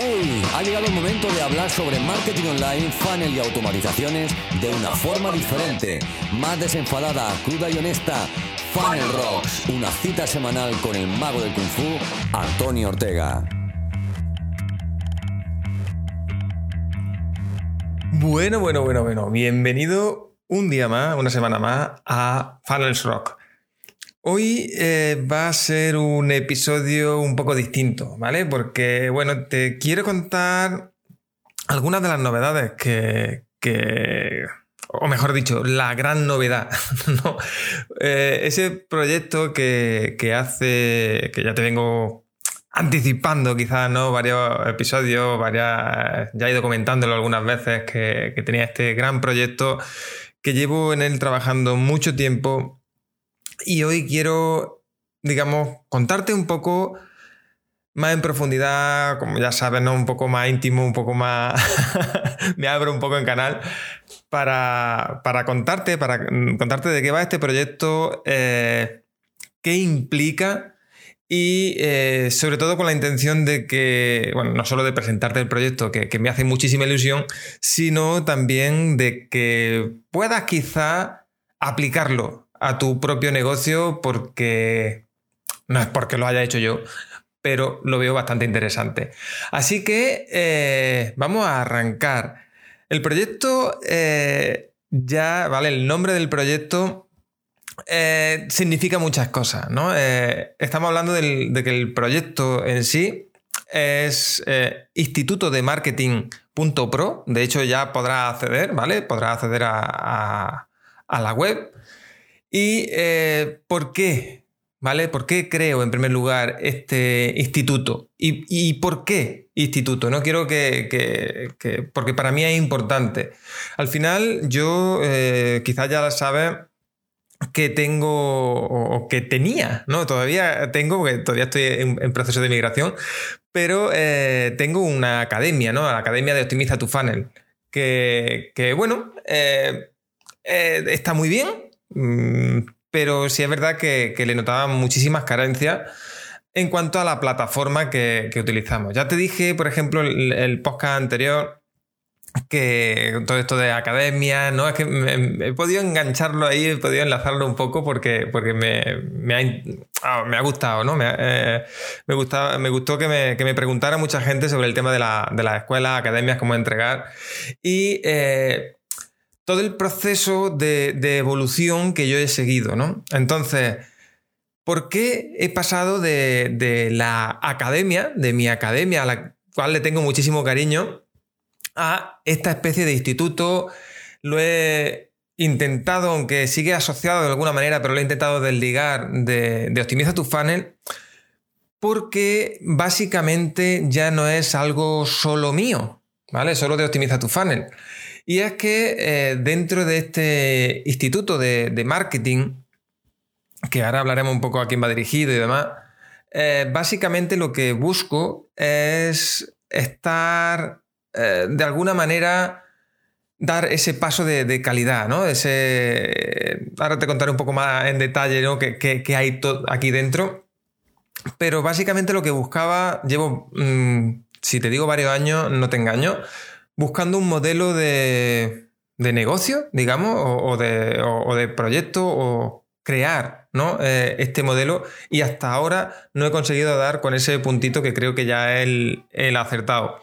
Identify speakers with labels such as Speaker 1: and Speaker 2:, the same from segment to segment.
Speaker 1: ¡Hey! Ha llegado el momento de hablar sobre marketing online, funnel y automatizaciones de una forma diferente, más desenfadada, cruda y honesta. Funnel Rocks, una cita semanal con el mago del kung fu, Antonio Ortega.
Speaker 2: Bueno, bueno, bueno, bueno. Bienvenido un día más, una semana más a Funnels Rock. Hoy eh, va a ser un episodio un poco distinto, ¿vale? Porque, bueno, te quiero contar algunas de las novedades que, o mejor dicho, la gran novedad, ¿no? Eh, ese proyecto que, hace, que ya te vengo anticipando quizás, ¿no? Varios episodios, varias, ya he ido comentándolo algunas veces que, que tenía este gran proyecto que llevo en él trabajando mucho tiempo y hoy quiero, digamos, contarte un poco más en profundidad, como ya sabes, ¿no? un poco más íntimo, un poco más... me abro un poco en canal para, contarte, para contarte de qué va este proyecto, eh, qué implica y eh, sobre todo con la intención de que, bueno, no solo de presentarte el proyecto, que me hace muchísima ilusión, sino también de que puedas quizá aplicarlo a tu propio negocio porque no es porque lo haya hecho yo, pero lo veo bastante interesante. Así que eh, vamos a arrancar. El proyecto eh, ya, ¿vale? El nombre del proyecto eh, significa muchas cosas, ¿no? estamos hablando de que el proyecto en sí es Instituto de Marketing.pro. De hecho, ya podrá acceder, ¿vale? Podrá acceder a la web ¿Y eh, por qué? ¿Vale? ¿Por qué creo, en primer lugar, este instituto? ¿Y, por qué instituto? No quiero que, Porque para mí es importante. Al final, yo, eh, quizás ya sabes, que tengo o que tenía, ¿no? Todavía tengo, todavía estoy en, proceso de migración, pero eh, tengo una academia, ¿no? La Academia de Optimiza tu Funnel, que, bueno, está muy bien, pero sí es verdad que, le notaba muchísimas carencias en cuanto a la plataforma que, utilizamos. Ya te dije, por ejemplo, el, el, podcast anterior, que todo esto de academia, ¿no? Es que he podido engancharlo ahí, he podido enlazarlo un poco porque, porque me, ha, ah, gustado, ¿no? Me, eh, me, gustó que me, preguntara mucha gente sobre el tema de, la, de las escuelas, academias, cómo entregar. Y eh, todo el proceso de, evolución que yo he seguido, ¿no? Entonces, ¿por qué he pasado de, la academia, de mi academia, a la cual le tengo muchísimo cariño, a esta especie de instituto? Lo he intentado, aunque sigue asociado de alguna manera, pero lo he intentado desligar de, de Optimiza tu Funnel, porque básicamente ya no es algo solo mío, ¿vale? Solo de Optimiza tu Funnel. Y es que eh, dentro de este instituto de, marketing, que ahora hablaremos un poco a quién va dirigido y demás, eh, básicamente lo que busco es estar eh, de alguna manera dar ese paso de, calidad, ¿no? Ese, ahora te contaré un poco más en detalle ¿no? qué, hay aquí dentro. Pero básicamente lo que buscaba, llevo, mm, si te digo varios años, no te engaño, buscando un modelo de, negocio, digamos, o, de, proyecto, o crear ¿no? Eh, este modelo y hasta ahora no he conseguido dar con ese puntito que creo que ya es el, acertado.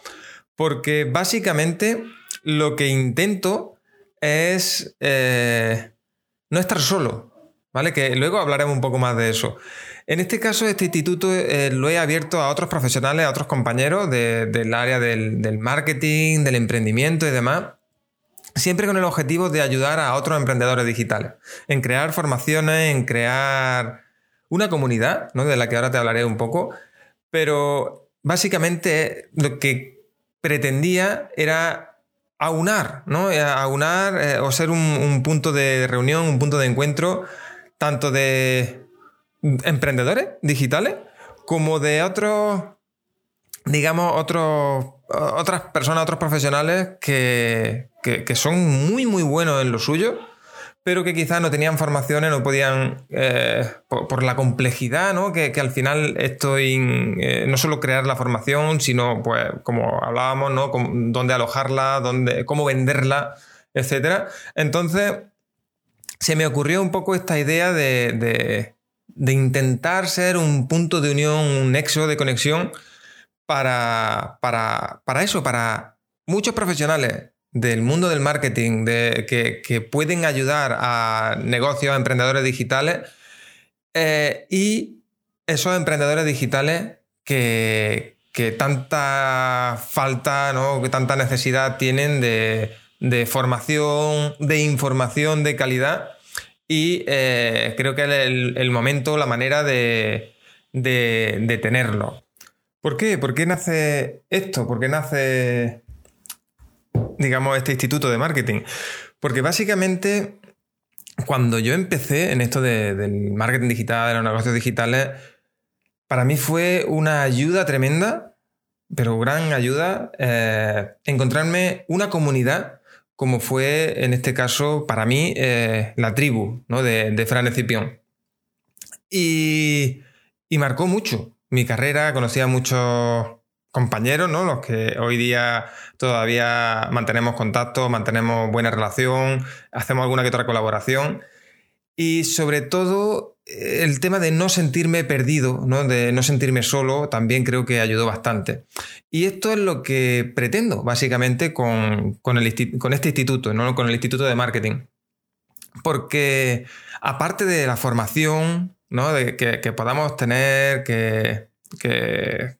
Speaker 2: Porque básicamente lo que intento es eh, no estar solo, ¿vale? Que luego hablaremos un poco más de eso. En este caso, este instituto eh, lo he abierto a otros profesionales, a otros compañeros del área del, marketing, del emprendimiento y demás, siempre con el objetivo de ayudar a otros emprendedores digitales, en crear formaciones, en crear una comunidad, ¿no? de la que ahora te hablaré un poco, pero básicamente lo que pretendía era aunar, ¿no? aunar eh, o ser un punto de reunión, un punto de encuentro, tanto de emprendedores digitales como de otros, digamos, otros, otras personas, otros profesionales que, son muy, muy buenos en lo suyo, pero que quizás no tenían formaciones, no podían, eh, por, la complejidad, ¿no? Que, al final esto, eh, no solo crear la formación, sino, pues, como hablábamos, ¿no? dónde alojarla, dónde, cómo venderla, etc. Entonces, se me ocurrió un poco esta idea de, de, intentar ser un punto de unión, un nexo de conexión para, para, para eso, para muchos profesionales del mundo del marketing de, que, pueden ayudar a negocios, a emprendedores digitales eh, y esos emprendedores digitales que, tanta falta, ¿no? que tanta necesidad tienen de, formación, de información de calidad y eh, creo que es el, momento, la manera de, de tenerlo. ¿Por qué? ¿Por qué nace esto? ¿Por qué nace digamos, este instituto de marketing. Porque básicamente, cuando yo empecé en esto del marketing digital, de los negocios digitales, para mí fue una ayuda tremenda, pero gran ayuda, eh, encontrarme una comunidad como fue en este caso para mí eh, la tribu ¿no? de, Fran Escipión. Y, y marcó mucho mi carrera, conocí a muchos compañeros, ¿no? Los que hoy día todavía mantenemos contacto, mantenemos buena relación, hacemos alguna que otra colaboración. Y sobre todo el tema de no sentirme perdido, ¿no? de no sentirme solo, también creo que ayudó bastante. Y esto es lo que pretendo, básicamente, con, con, este instituto, ¿no? con el Instituto de Marketing. Porque aparte de la formación ¿no? de que, que podamos tener, que, que,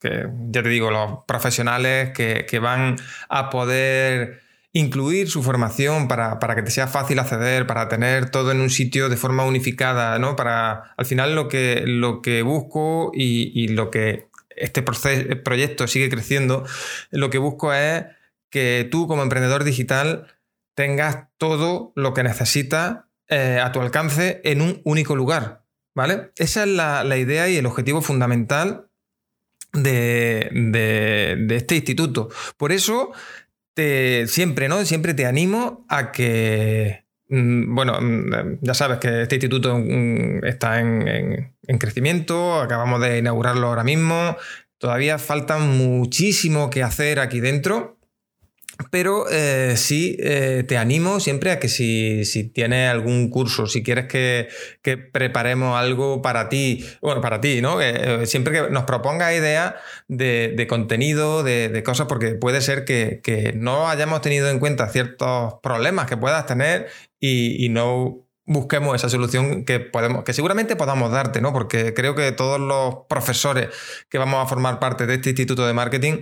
Speaker 2: ya te digo, los profesionales que, van a poder incluir su formación para, que te sea fácil acceder, para tener todo en un sitio de forma unificada, ¿no? Para al final lo que, lo que busco y, lo que este proyecto sigue creciendo, lo que busco es que tú como emprendedor digital tengas todo lo que necesitas eh, a tu alcance en un único lugar. ¿Vale? Esa es la, la idea y el objetivo fundamental de, este instituto. Por eso, siempre, ¿no? Siempre te animo a que. Mm, bueno, mm, ya sabes que este instituto mm, está en, en crecimiento, acabamos de inaugurarlo ahora mismo. Todavía falta muchísimo que hacer aquí dentro. Pero eh, sí eh, te animo siempre a que si, tienes algún curso, si quieres que, preparemos algo para ti, bueno, para ti, ¿no? Eh, siempre que nos propongas ideas de, contenido, de, cosas, porque puede ser que, no hayamos tenido en cuenta ciertos problemas que puedas tener y, no busquemos esa solución que podemos, que seguramente podamos darte, ¿no? Porque creo que todos los profesores que vamos a formar parte de este instituto de marketing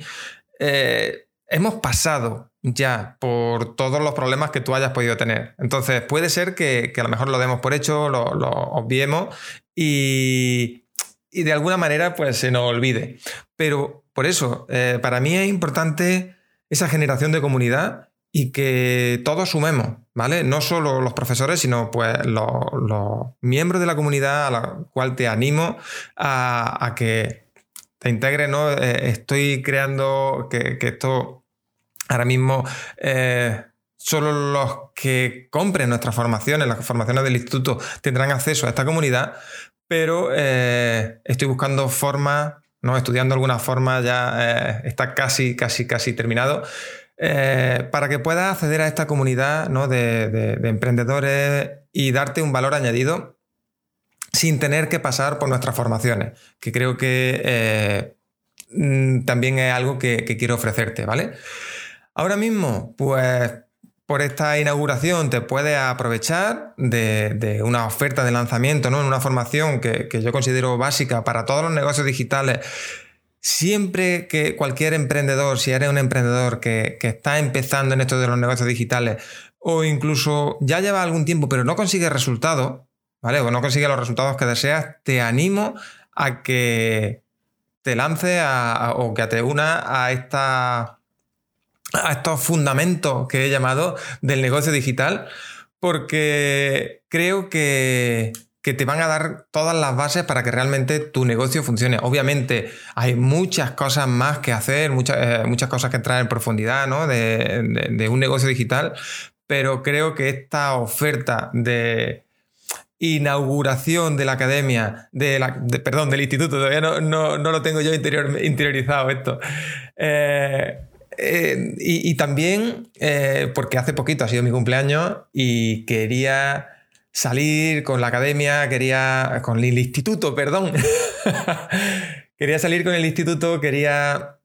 Speaker 2: hemos pasado ya por todos los problemas que tú hayas podido tener. Entonces, puede ser que, a lo mejor lo demos por hecho, lo, obviemos y, de alguna manera pues se nos olvide. Pero por eso, eh, para mí es importante esa generación de comunidad y que todos sumemos, ¿vale? No solo los profesores, sino pues los, miembros de la comunidad a la cual te animo a, que te integres, ¿no? Eh, estoy creando que, esto Ahora mismo eh, solo los que compren nuestras formaciones, las formaciones del instituto, tendrán acceso a esta comunidad, pero eh, estoy buscando formas, ¿no? estudiando alguna forma, ya está casi, casi, casi terminado, para que puedas acceder a esta comunidad de, emprendedores y darte un valor añadido sin tener que pasar por nuestras formaciones, que creo que mm, también es algo que, que quiero ofrecerte, ¿vale? Ahora mismo, pues por esta inauguración te puedes aprovechar de, una oferta de lanzamiento, ¿no? En una formación que, yo considero básica para todos los negocios digitales. Siempre que cualquier emprendedor, si eres un emprendedor que, está empezando en esto de los negocios digitales, o incluso ya lleva algún tiempo pero no consigue resultados, ¿vale? O no consigue los resultados que deseas, te animo a que te lance o que te una a esta a estos fundamentos que he llamado del negocio digital, porque creo que, te van a dar todas las bases para que realmente tu negocio funcione. Obviamente hay muchas cosas más que hacer, muchas, eh, muchas cosas que entrar en profundidad ¿no? de, un negocio digital, pero creo que esta oferta de inauguración de la academia, de la, perdón, del instituto, todavía no, no, lo tengo yo interiorizado esto. Eh, eh, y, también eh, porque hace poquito ha sido mi cumpleaños y quería salir con la academia, quería, con el instituto, perdón. quería salir con el instituto, quería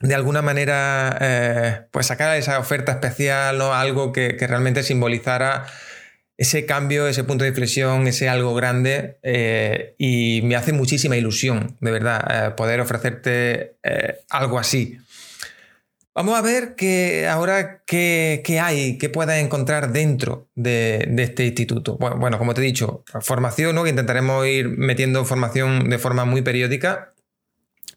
Speaker 2: de alguna manera pues sacar esa oferta especial, o algo que, que realmente simbolizara ese cambio, ese punto de inflexión, ese algo grande eh, y me hace muchísima ilusión, de verdad, eh, poder ofrecerte eh, algo así. Vamos a ver que ahora qué, hay, qué puedes encontrar dentro de, este instituto. Bueno, como te he dicho, formación, ¿no? intentaremos ir metiendo formación de forma muy periódica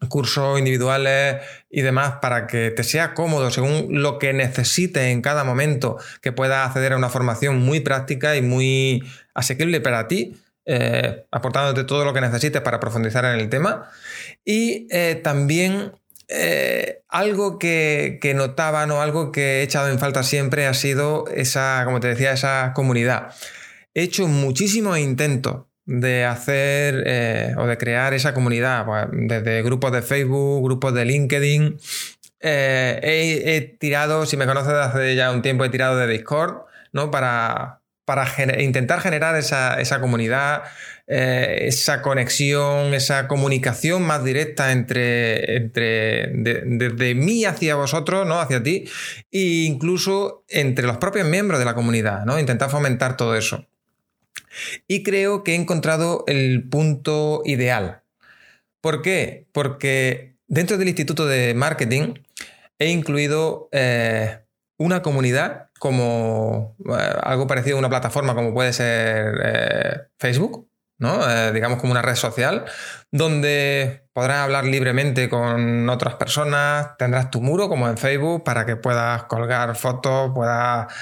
Speaker 2: cursos individuales y demás para que te sea cómodo según lo que necesites en cada momento, que puedas acceder a una formación muy práctica y muy asequible para ti, eh, aportándote todo lo que necesites para profundizar en el tema. Y eh, también eh, algo que, que, notaba, ¿no? algo que he echado en falta siempre ha sido esa, como te decía, esa comunidad. He hecho muchísimos intentos de hacer eh, o de crear esa comunidad, pues, desde grupos de Facebook, grupos de LinkedIn. Eh, he, tirado, si me conoces desde hace ya un tiempo, he tirado de Discord, ¿no? Para, para intentar generar esa, comunidad, eh, esa conexión, esa comunicación más directa entre, entre desde mí hacia vosotros, ¿no? Hacia ti, e incluso entre los propios miembros de la comunidad, ¿no? Intentar fomentar todo eso. Y creo que he encontrado el punto ideal. ¿Por qué? Porque dentro del Instituto de Marketing he incluido eh, una comunidad como eh, algo parecido a una plataforma como puede ser eh, Facebook, ¿no? digamos como una red social, donde podrás hablar libremente con otras personas, tendrás tu muro como en Facebook para que puedas colgar fotos, puedas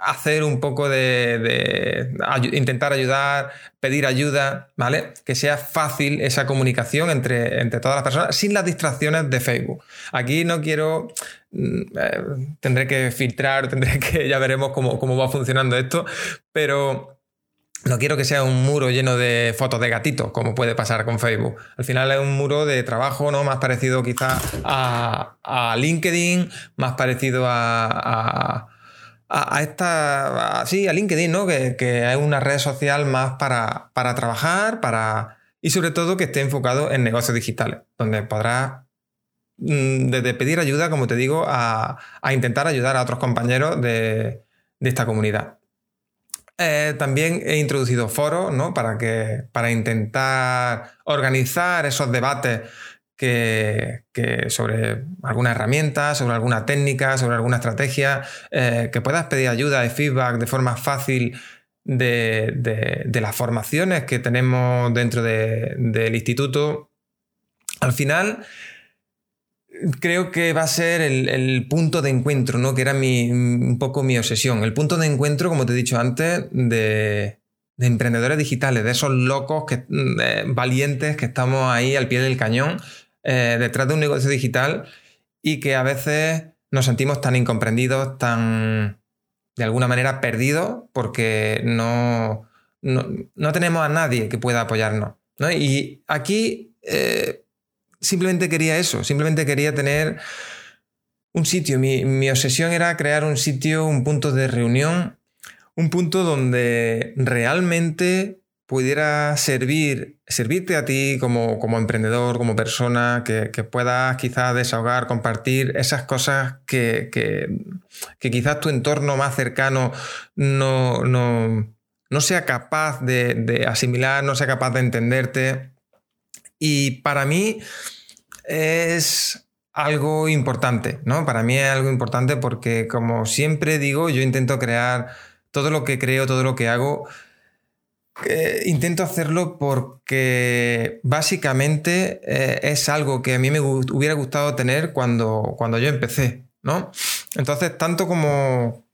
Speaker 2: hacer un poco de, intentar ayudar, pedir ayuda, ¿vale? Que sea fácil esa comunicación entre, entre todas las personas sin las distracciones de Facebook. Aquí no quiero, mm, eh, tendré que filtrar, tendré que, ya veremos cómo, cómo va funcionando esto, pero no quiero que sea un muro lleno de fotos de gatitos, como puede pasar con Facebook. Al final es un muro de trabajo, ¿no? Más parecido quizá a, LinkedIn, más parecido a a, esta, sí, a LinkedIn, ¿no? Que, que, es una red social más para, para trabajar, para... Y sobre todo que esté enfocado en negocios digitales, donde podrás mm, desde pedir ayuda, como te digo, a, intentar ayudar a otros compañeros de, esta comunidad. Eh, también he introducido foros, ¿no? Para, que, para intentar organizar esos debates que, sobre alguna herramienta, sobre alguna técnica, sobre alguna estrategia, eh, que puedas pedir ayuda y feedback de forma fácil de, las formaciones que tenemos dentro del instituto. Al final, creo que va a ser el, punto de encuentro, ¿no? Que era un poco mi obsesión. El punto de encuentro, como te he dicho antes, de, emprendedores digitales, de esos locos que, mm, valientes que estamos ahí al pie del cañón eh, detrás de un negocio digital y que a veces nos sentimos tan incomprendidos, tan de alguna manera perdidos porque no, no, tenemos a nadie que pueda apoyarnos. Y aquí eh, simplemente quería eso, simplemente quería tener un sitio. Mi, mi obsesión era crear un sitio, un punto de reunión, un punto donde realmente pudiera servir, servirte a ti como, como emprendedor, como persona, que, puedas quizás desahogar, compartir esas cosas que, que, quizás tu entorno más cercano no, no, sea capaz de, asimilar, no sea capaz de entenderte. Y para mí es algo importante, ¿no? Para mí es algo importante porque, como siempre digo, yo intento crear todo lo que creo, todo lo que hago, intento hacerlo porque básicamente eh, es algo que a mí me hubiera gustado tener cuando, cuando yo empecé, ¿no? Entonces, tanto como,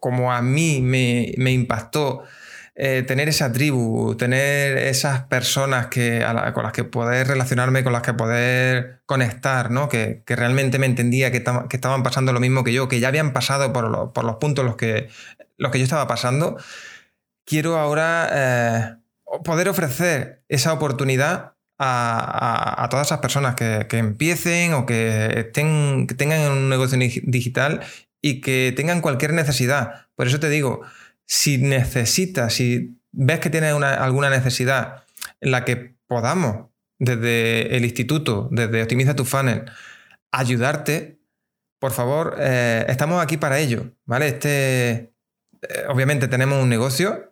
Speaker 2: como, a mí me, impactó eh, tener esa tribu, tener esas personas que, con las que poder relacionarme, con las que poder conectar, ¿no? que, realmente me entendía que, estaban pasando lo mismo que yo, que ya habían pasado por, los puntos los que, los que yo estaba pasando, quiero ahora eh, poder ofrecer esa oportunidad a, todas esas personas que, empiecen o que, tengan un negocio digital y que tengan cualquier necesidad. Por eso te digo, si necesitas, si ves que tienes alguna necesidad en la que podamos, desde el instituto, desde Optimiza tu Funnel, ayudarte, por favor, eh, estamos aquí para ello, ¿vale? Este, eh, obviamente tenemos un negocio,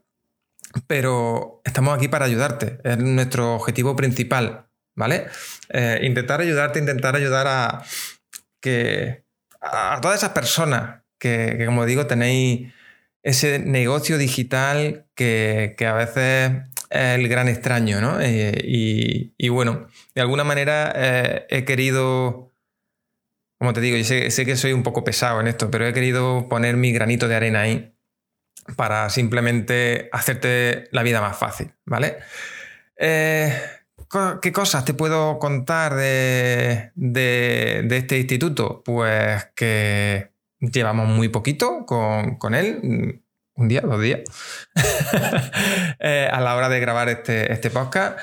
Speaker 2: pero estamos aquí para ayudarte, es nuestro objetivo principal, ¿vale? Eh, intentar ayudarte, intentar ayudar a que a todas esas personas que como digo, tenéis ese negocio digital que, a veces es el gran extraño, ¿no? Eh, y, bueno, de alguna manera eh, he querido, como te digo, yo sé, que soy un poco pesado en esto, pero he querido poner mi granito de arena ahí para simplemente hacerte la vida más fácil, ¿vale? Eh, ¿Qué cosas te puedo contar de, de, este instituto? Pues que Llevamos muy poquito con, él, mm, un día, dos días, eh, a la hora de grabar este, este podcast.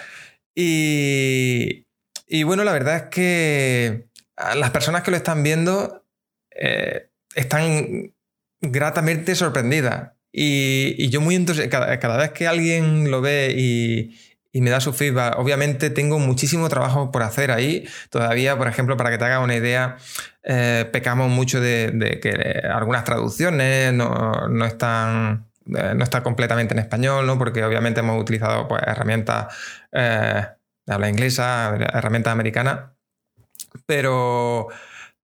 Speaker 2: Y, bueno, la verdad es que las personas que lo están viendo eh, están gratamente sorprendidas. Y, yo muy entusiasmado, cada, vez que alguien lo ve y, me da su feedback. Obviamente tengo muchísimo trabajo por hacer ahí. Todavía, por ejemplo, para que te hagas una idea, eh, pecamos mucho de, que algunas traducciones no, están eh, no está completamente en español, ¿no? porque obviamente hemos utilizado pues, herramientas eh, de habla inglesa, herramientas americanas, pero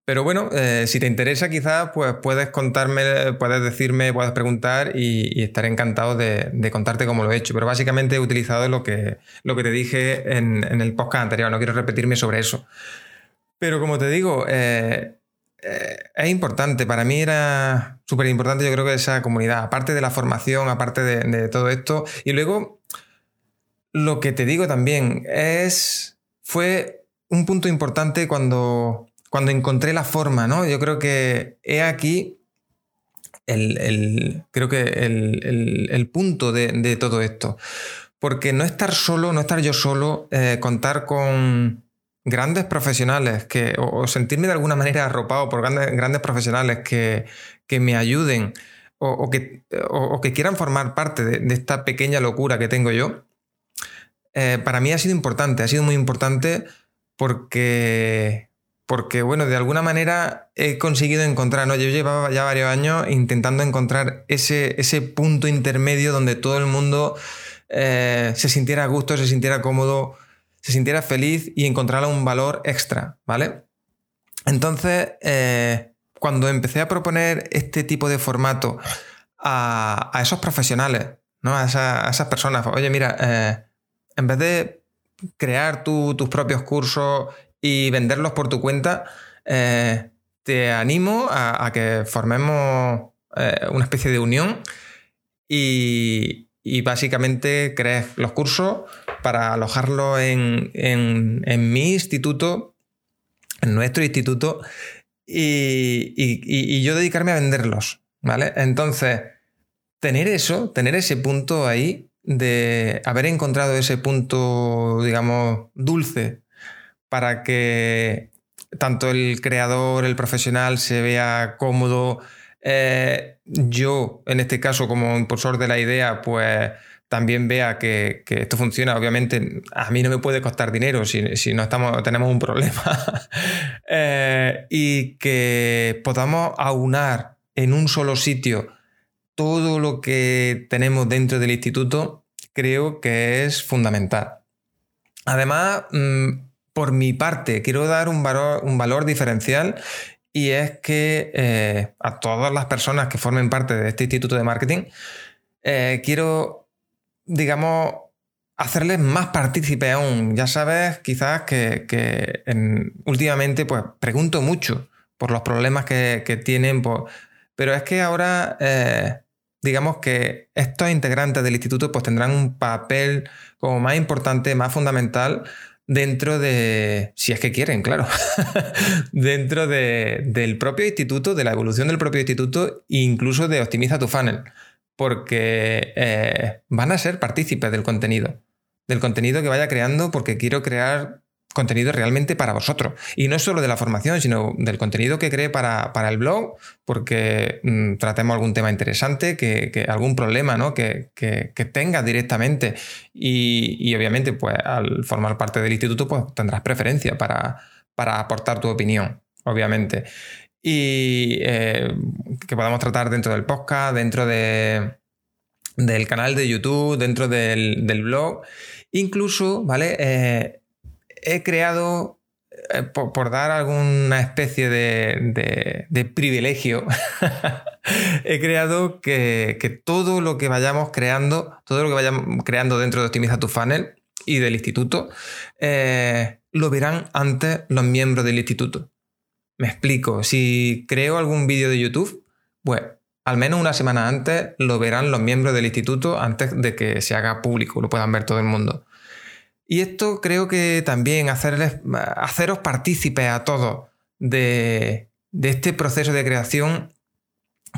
Speaker 2: pero bueno, eh, si te interesa quizás, pues puedes contarme, puedes decirme, puedes preguntar y, estaré encantado de, contarte cómo lo he hecho. Pero básicamente he utilizado lo que, lo que te dije en, el podcast anterior, no quiero repetirme sobre eso. Pero como te digo, eh, eh, es importante, para mí era súper importante yo creo que esa comunidad, aparte de la formación, aparte de, de todo esto. Y luego, lo que te digo también es, fue un punto importante cuando cuando encontré la forma, ¿no? Yo creo que he aquí el, creo que el, punto de, todo esto. Porque no estar solo, no estar yo solo, eh, contar con grandes profesionales que, o, sentirme de alguna manera arropado por grandes, profesionales que, me ayuden o, que, que, quieran formar parte de, esta pequeña locura que tengo yo, eh, para mí ha sido importante, ha sido muy importante porque porque, bueno, de alguna manera he conseguido encontrar, ¿no? Yo llevaba ya varios años intentando encontrar ese, ese punto intermedio donde todo el mundo eh, se sintiera a gusto, se sintiera cómodo, se sintiera feliz y encontrara un valor extra, ¿vale? Entonces, eh, cuando empecé a proponer este tipo de formato a, esos profesionales, ¿no? A, esas personas, oye, mira, eh, en vez de crear tus propios cursos y venderlos por tu cuenta, eh, te animo a, que formemos eh, una especie de unión y, básicamente crees los cursos para alojarlos en, mi instituto, en nuestro instituto, y, yo dedicarme a venderlos. ¿Vale? Entonces, tener eso, tener ese punto ahí de haber encontrado ese punto, digamos, dulce para que tanto el creador, el profesional se vea cómodo. Eh, yo, en este caso, como impulsor de la idea, pues también vea que, esto funciona. Obviamente, a mí no me puede costar dinero si, no estamos, tenemos un problema. Eh, y que podamos aunar en un solo sitio todo lo que tenemos dentro del instituto, creo que es fundamental. Además, mm, por mi parte, quiero dar un valor, un valor diferencial y es que eh, a todas las personas que formen parte de este instituto de marketing, eh, quiero, digamos, hacerles más partícipe aún. Ya sabes, quizás que, últimamente pues, pregunto mucho por los problemas que, tienen, pero es que ahora eh, digamos que estos integrantes del instituto pues tendrán un papel como más importante, más fundamental dentro de, si es que quieren, claro, dentro del propio instituto, de la evolución del propio instituto incluso de Optimiza tu Funnel, porque eh, van a ser partícipes del contenido, del contenido que vaya creando, porque quiero crear contenido realmente para vosotros. Y no solo de la formación, sino del contenido que cree para, el blog, porque mm, tratemos algún tema interesante, que, algún problema ¿no? que, que, tengas directamente. Y, obviamente, pues al formar parte del instituto, pues tendrás preferencia para, para aportar tu opinión, obviamente. Y eh, que podamos tratar dentro del podcast, dentro de, del canal de YouTube, dentro del, blog. Incluso, ¿vale? Eh, he creado, eh, por, dar alguna especie de, privilegio, he creado que, todo lo que vayamos creando, todo lo que vayamos creando dentro de Optimiza tu Funnel y del instituto, eh, lo verán antes los miembros del instituto. Me explico, si creo algún vídeo de YouTube, pues al menos una semana antes lo verán los miembros del instituto antes de que se haga público, lo puedan ver todo el mundo. Y esto creo que también hacerles, haceros partícipes a todos de, este proceso de creación,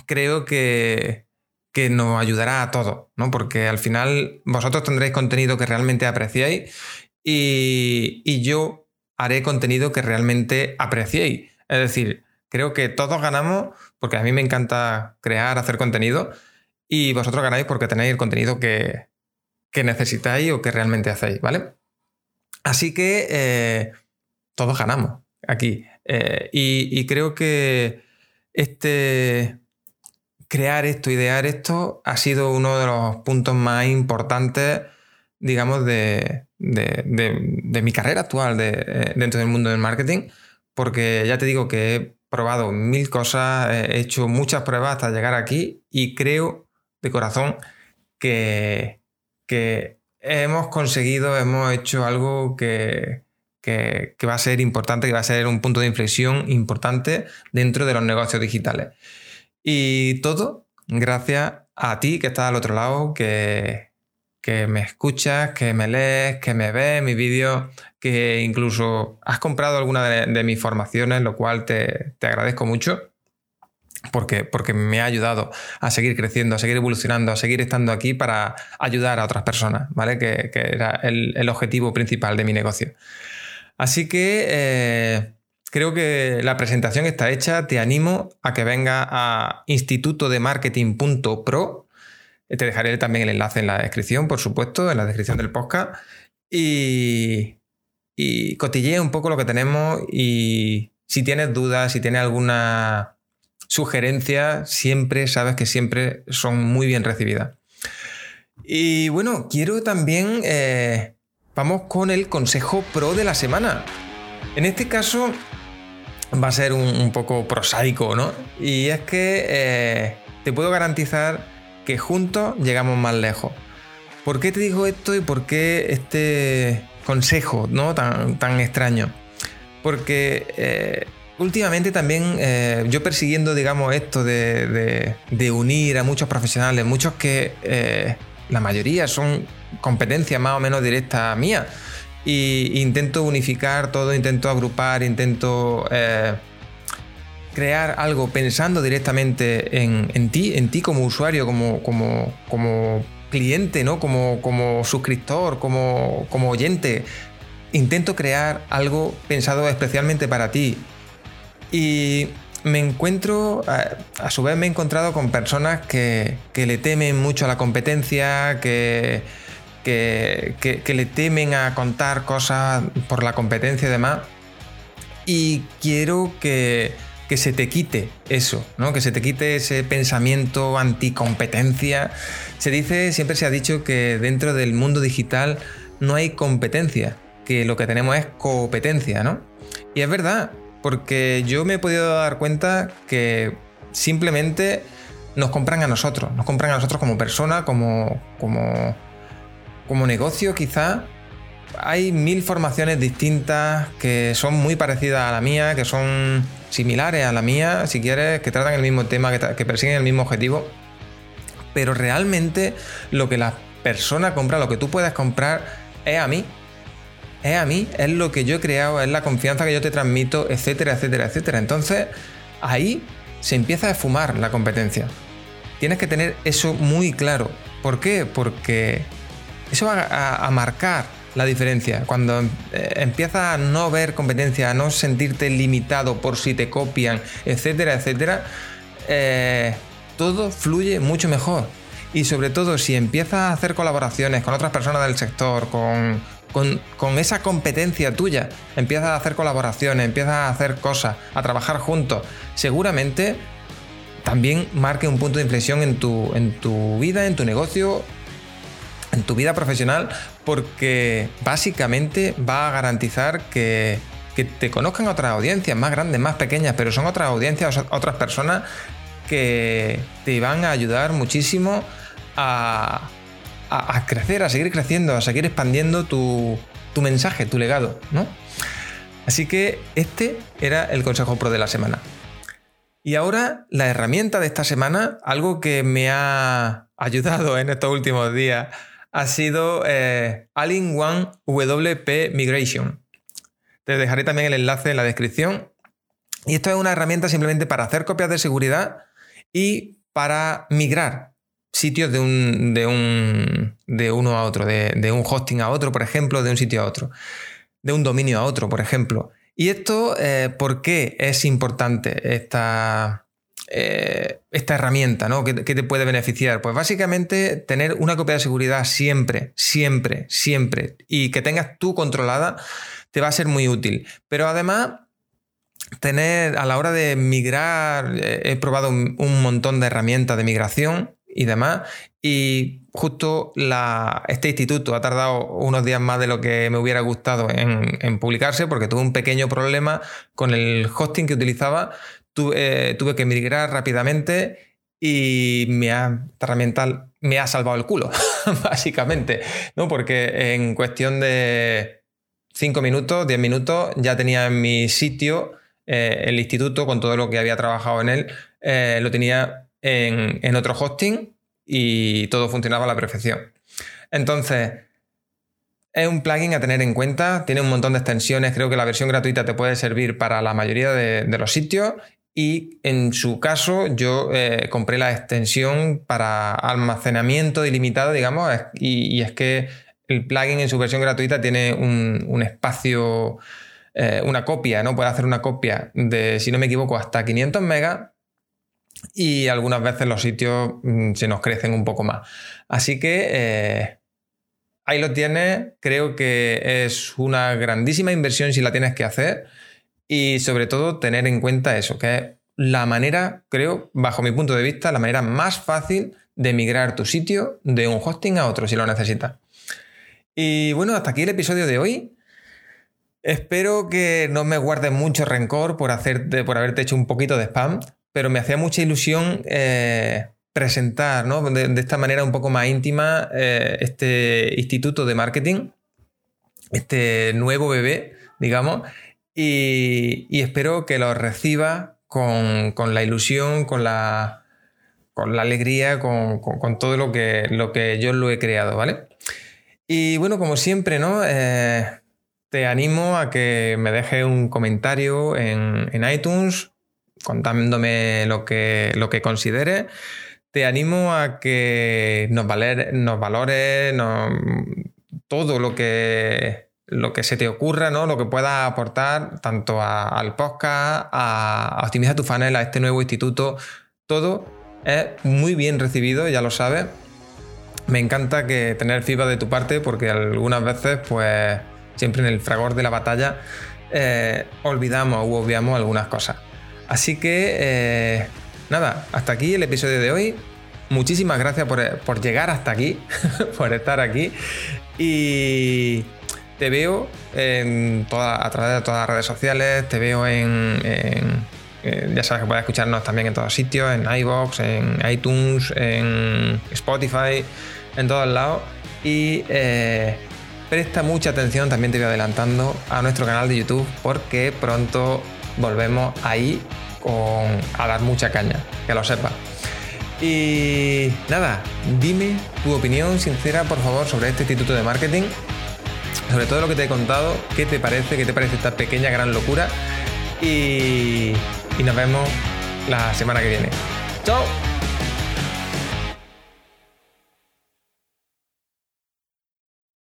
Speaker 2: creo que, nos ayudará a todos, ¿no? Porque al final vosotros tendréis contenido que realmente apreciéis y, y yo haré contenido que realmente apreciéis. Es decir, creo que todos ganamos porque a mí me encanta crear, hacer contenido y vosotros ganáis porque tenéis el contenido que, que necesitáis o que realmente hacéis, ¿vale? Así que eh, todos ganamos aquí. Eh, y, creo que este crear esto, idear esto, ha sido uno de los puntos más importantes, digamos, de, mi carrera actual eh, dentro del mundo del marketing, porque ya te digo que he probado mil cosas, he hecho muchas pruebas hasta llegar aquí y creo de corazón que, que hemos conseguido, hemos hecho algo que, va a ser importante, que va a ser un punto de inflexión importante dentro de los negocios digitales. Y todo gracias a ti que estás al otro lado, que, que me escuchas, que me lees, que me ves mis vídeos, que incluso has comprado alguna de, mis formaciones, lo cual te, te agradezco mucho porque, porque me ha ayudado a seguir creciendo, a seguir evolucionando, a seguir estando aquí para ayudar a otras personas, ¿vale? Que, era el, objetivo principal de mi negocio. Así que eh, creo que la presentación está hecha. Te animo a que venga a institutodemarketing.pro. Te dejaré también el enlace en la descripción, por supuesto, en la descripción del podcast. Y, y cotillea un poco lo que tenemos y si tienes dudas, si tienes alguna sugerencias siempre, sabes que siempre son muy bien recibidas. Y bueno, quiero también, eh, vamos con el consejo pro de la semana. En este caso va a ser un, poco prosaico, ¿no? Y es que eh, te puedo garantizar que juntos llegamos más lejos. ¿Por qué te digo esto y por qué este consejo ¿no? tan, tan extraño? Porque eh, últimamente también eh, yo persiguiendo, digamos, esto de, unir a muchos profesionales, muchos que eh, la mayoría son competencias más o menos directas mía. Y intento unificar todo, intento agrupar, intento eh, crear algo pensando directamente en, ti, en ti como usuario, como, como, como cliente, ¿no? Como, como suscriptor, como, como oyente. Intento crear algo pensado especialmente para ti, y me encuentro, a, su vez me he encontrado con personas que, le temen mucho a la competencia, que, que, le temen a contar cosas por la competencia y demás. Y quiero que, se te quite eso, ¿no? que se te quite ese pensamiento anticompetencia. Se dice, siempre se ha dicho que dentro del mundo digital no hay competencia, que lo que tenemos es competencia, ¿no? Y es verdad, porque yo me he podido dar cuenta que simplemente nos compran a nosotros, nos compran a nosotros como persona, como, como, como negocio quizá. Hay mil formaciones distintas que son muy parecidas a la mía, que son similares a la mía, si quieres, que tratan el mismo tema, que, que persiguen el mismo objetivo. pero realmente lo que la persona compra, lo que tú puedes comprar, es a mí. Es a mí, es lo que yo he creado, es la confianza que yo te transmito, etcétera, etcétera, etcétera. Entonces, ahí se empieza a fumar la competencia. Tienes que tener eso muy claro. ¿Por qué? Porque eso va a, marcar la diferencia. Cuando eh, empiezas a no ver competencia, a no sentirte limitado por si te copian, etcétera, etcétera, eh, todo fluye mucho mejor. Y sobre todo si empiezas a hacer colaboraciones con otras personas del sector, con, con, esa competencia tuya, empiezas a hacer colaboraciones, empiezas a hacer cosas, a trabajar juntos, seguramente también marque un punto de inflexión en tu, en tu vida, en tu negocio, en tu vida profesional, porque básicamente va a garantizar que, que te conozcan otras audiencias más grandes, más pequeñas, pero son otras audiencias, otras personas que te van a ayudar muchísimo a, a, crecer, a seguir creciendo, a seguir expandiendo tu, mensaje, tu legado, ¿no? Así que este era el consejo pro de la semana. Y ahora la herramienta de esta semana, algo que me ha ayudado en estos últimos días, ha sido eh, All-in-One WP Migration. Te dejaré también el enlace en la descripción. Y esto es una herramienta simplemente para hacer copias de seguridad y para migrar sitios de, un, de, un, de uno a otro, de, de, un hosting a otro, por ejemplo, de un sitio a otro, de un dominio a otro, por ejemplo. Y esto, eh, ¿por qué es importante esta, eh, esta herramienta? ¿no? ¿Qué, te puede beneficiar? Pues básicamente tener una copia de seguridad siempre, siempre, siempre, y que tengas tú controlada, te va a ser muy útil. Pero además tener a la hora de migrar, eh, he probado un, montón de herramientas de migración y demás. Y justo este instituto ha tardado unos días más de lo que me hubiera gustado en, publicarse porque tuve un pequeño problema con el hosting que utilizaba. Eh, tuve, que migrar rápidamente y me ha, herramienta me ha salvado el culo, básicamente, ¿no? Porque en cuestión de 5 minutos, 10 minutos, ya tenía en mi sitio eh, el instituto con todo lo que había trabajado en él, eh, lo tenía en, otro hosting y todo funcionaba a la perfección. Entonces, es un plugin a tener en cuenta, tiene un montón de extensiones, creo que la versión gratuita te puede servir para la mayoría de, los sitios y en su caso yo eh, compré la extensión para almacenamiento ilimitado, digamos, y, es que el plugin en su versión gratuita tiene un, espacio, eh, una copia, ¿no? Puede hacer una copia de, si no me equivoco, hasta 500 megas y algunas veces los sitios mm, se nos crecen un poco más. Así que eh, ahí lo tienes, creo que es una grandísima inversión si la tienes que hacer y sobre todo tener en cuenta eso, que es la manera, creo, bajo mi punto de vista, la manera más fácil de migrar tu sitio de un hosting a otro si lo necesitas. Y bueno, hasta aquí el episodio de hoy. Espero que no me guardes mucho rencor por, hacerte, por haberte hecho un poquito de spam, pero me hacía mucha ilusión eh, presentar ¿no? de, esta manera un poco más íntima eh, este instituto de marketing, este nuevo bebé, digamos, y, espero que lo reciba con, la ilusión, con la, con la alegría, con, todo lo que, lo que yo lo he creado, ¿vale? Y bueno, como siempre, ¿no? Eh, te animo a que me dejes un comentario en, en iTunes contándome lo que, lo que considere. Te animo a que nos, nos valores todo lo que, lo que se te ocurra, ¿no? lo que pueda aportar tanto al podcast, a, Optimiza tu Funnel, a este nuevo instituto. Todo es muy bien recibido, ya lo sabes. Me encanta que tener feedback de tu parte porque algunas veces, pues, siempre en el fragor de la batalla, eh, olvidamos u obviamos algunas cosas. Así que, eh, nada, hasta aquí el episodio de hoy. Muchísimas gracias por, llegar hasta aquí, por estar aquí. Y te veo a través de todas las redes sociales, te veo en, ya sabes que puedes escucharnos también en todos sitios, en iBox, en iTunes, en Spotify, en todos lados. Y eh, presta mucha atención, también te voy adelantando, a nuestro canal de YouTube porque pronto volvemos ahí con, a dar mucha caña, que lo sepas. Y nada, dime tu opinión sincera, por favor, sobre este instituto de marketing, sobre todo lo que te he contado, qué te parece, qué te parece esta pequeña gran locura. Y, y nos vemos la semana que viene. ¡Chao!